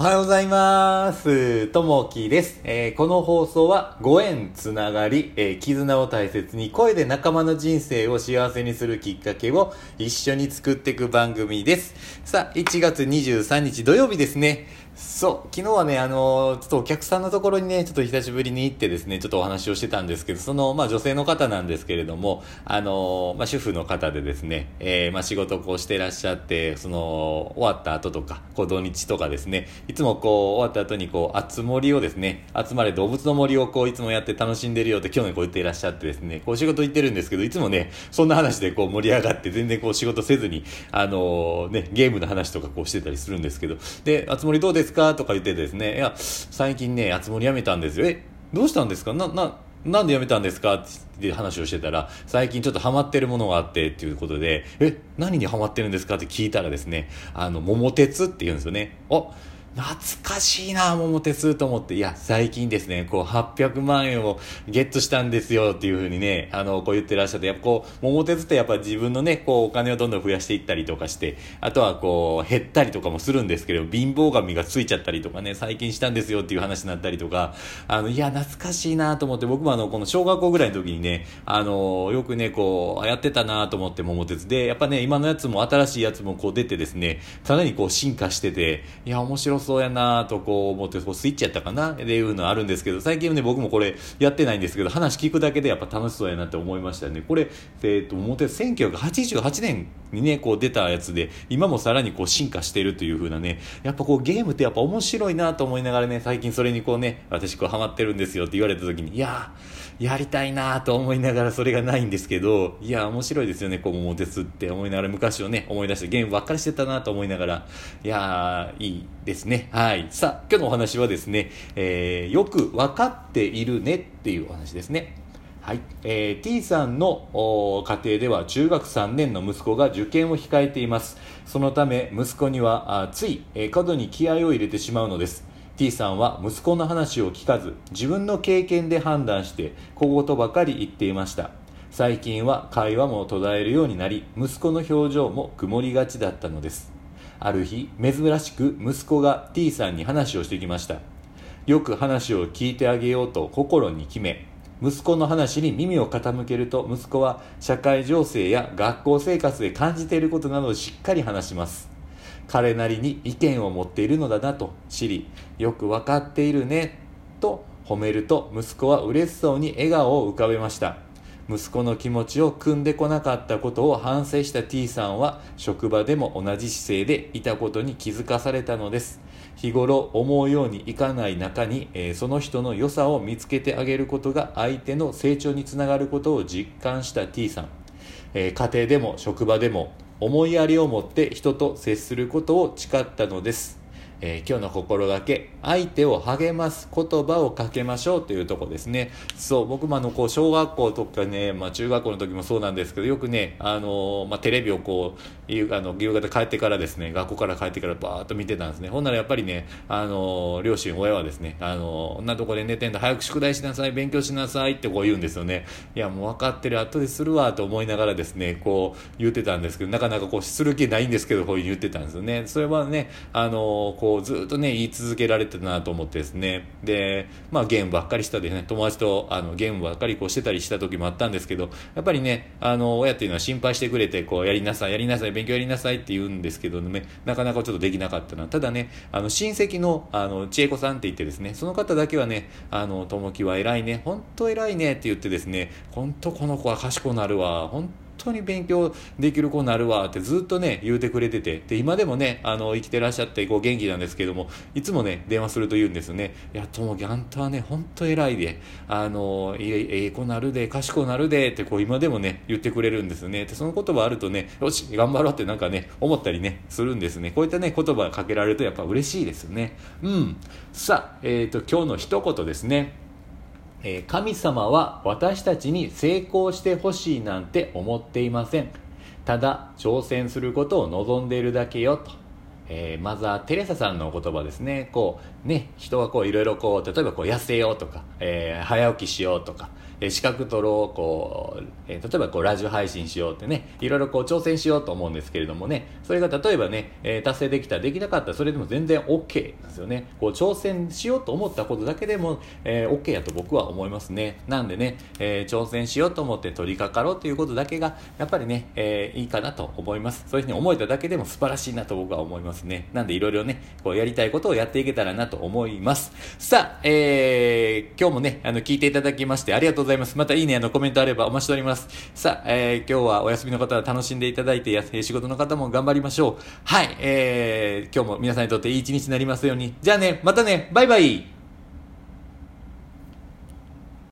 おはようございます。ともきです、えーこの放送はご縁つながり、えー絆を大切に声で仲間の人生を幸せにするきっかけを一緒に作っていく番組です。さあ、1月23日土曜日ですね。そう、昨日はね、あのーちょっとお客さんのところにね、ちょっと久しぶりに行ってですね、ちょっとお話をしてたんですけど、その、まあ女性の方なんですけれども、あのーまあ主婦の方でですね、えーまあ仕事をこうしてらっしゃって、その、終わった後とか、こう土日とかですね、いつもこう、終わった後にこう、あつ森をですね、集まれ動物の森をこう、いつもやって楽しんでるよって去年こう言っていらっしゃってですね、こう仕事行ってるんですけど、いつもね、そんな話でこう盛り上がって全然こう仕事せずに、あのーね、ゲームの話とかこうしてたりするんですけど、で、あつ森どうですか？とか言ってですね、いや、最近ね、あつ森やめたんですよ。え、どうしたんですか？な、な、なんで辞めたんですか？って話をしてたら、最近ちょっとハマってるものがあってっていうことで、え、何にハマってるんですか？って聞いたらですね、あの、桃鉄って言うんですよね。あ、懐かしいな、桃鉄と思って、いや、最近ですね、こう、800万円をゲットしたんですよっていうふうにね、あの、こう言ってらっしゃって、やっぱこう、桃鉄ってやっぱ自分のね、こう、お金をどんどん増やしていったりとかして、あとはこう、減ったりとかもするんですけど、貧乏神がついちゃったりとかね、最近したんですよっていう話になったりとか、あの、いや、懐かしいなと思って、僕もあの、この小学校ぐらいの時にね、あの、よくね、こう、やってたなと思って桃鉄。で、やっぱね、今のやつも新しいやつもこう出てですね、かなりこう進化してて、いや、面白そうやなとこう思って、こうスイッチやったかな？っていうのあるんですけど、最近ね、僕もこれやってないんですけど、話聞くだけでやっぱ楽しそうやなって思いましたね。これ、えっ、と、桃鉄1988年にね、こう出たやつで、今もさらにこう進化してるという風なね、やっぱこうゲームってやっぱ面白いなと思いながらね、最近それにこうね、私こうハマってるんですよって言われた時に、いやー、やりたいなと思いながらそれがないんですけど、いや、面白いですよね、こう桃鉄って思いながら昔をね、思い出してゲームばっかりしてたなと思いながら、いやー、いいですね。はい。さあ、今日のお話はですね、えーよく分かっているねっていうお話ですね。はい、えー T さんの家庭では中学3年の息子が受験を控えています。そのため息子にはあつい、えー過度に気合を入れてしまうのです。T さんは息子の話を聞かず自分の経験で判断して小言ばかり言っていました。最近は会話も途絶えるようになり息子の表情も曇りがちだったのです。ある日珍しく息子が T さんに話をしてきました。よく話を聞いてあげようと心に決め息子の話に耳を傾けると息子は社会情勢や学校生活で感じていることなどをしっかり話します。彼なりに意見を持っているのだなと知りよく分かっているねと褒めると息子は嬉しそうに笑顔を浮かべました。息子の気持ちを汲んでこなかったことを反省した T さんは職場でも同じ姿勢でいたことに気づかされたのです。日頃思うようにいかない中に、えーその人の良さを見つけてあげることが相手の成長につながることを実感した T さん、えー家庭でも職場でも思いやりを持って人と接することを誓ったのです。えー今日の心がけ相手を励ます言葉をかけましょうというとこですね。そう僕もあのこう小学校とかね、まあ、中学校の時もそうなんですけどよくね、あのーまあ、テレビをこう夕あの夕方帰ってからですね学校から帰ってからバーッと見てたんですね。ほんならやっぱりね、あのー両親親はですね、あのーこんなとこで寝てんだ早く宿題しなさい勉強しなさいってこう言うんですよね。いやもう分かってる後でするわと思いながらですねこう言ってたんですけどなかなかこうする気ないんですけどこういう言ってたんですよね。それはねあのーこうずっとね言い続けられてたなと思ってですね。でまあゲームばっかりしたでね友達とあのゲームばっかりこうしてたりした時もあったんですけどやっぱりねあの親っていうのは心配してくれてこうやりなさいやりなさい勉強やりなさいって言うんですけどねなかなかちょっとできなかったな。ただねあの親戚のあの千恵子さんって言ってですねその方だけはねあの友樹は偉いね本当偉いねって言ってですね本当この子は賢くなるわ本当当に勉強できる子になるわってずっとね言うてくれてて。で今でもねあの生きてらっしゃってこう元気なんですけどもいつもね電話すると言うんですよね「いやともきあんたはね本当偉いで。あのええええ子なるで賢くなるで」ってこう今でもね言ってくれるんですね。でその言葉あるとねよし頑張ろうってなんかね思ったりねするんですね。こういったね言葉かけられるとやっぱ嬉しいですよね。うん。さあえっ、と今日の一言ですね。え神様は私たちに成功してほしいなんて思っていません。ただ挑戦することを望んでいるだけよと、えー、マザー・テレサさんのお言葉ですね。こうね人はこういろいろこう例えばこう痩せようとか、えー、早起きしようとかえ資格取ろうこう、え例えばこうラジオ配信しようってねいろいろこう挑戦しようと思うんですけれどもね。それが例えばね、え達成できたできなかったそれでも全然 OK なんですよね。こう挑戦しようと思ったことだけでも、え OK やと僕は思いますね。なんでね、え挑戦しようと思って取り掛かろうということだけがやっぱりね、えいいかなと思います。そういうふうに思えただけでも素晴らしいなと僕は思います。ね。なんでいろいろねこうやりたいことをやっていけたらなと思います。さあ、えー、今日もねあの聞いていただきましてありがとうございます。またいいねあのコメントあればお待ちしております。さあ、えー、今日はお休みの方は楽しんでいただいてや仕事の方も頑張りましょう。はい、えー、今日も皆さんにとっていい一日になりますように。じゃあねまたねバイバイ。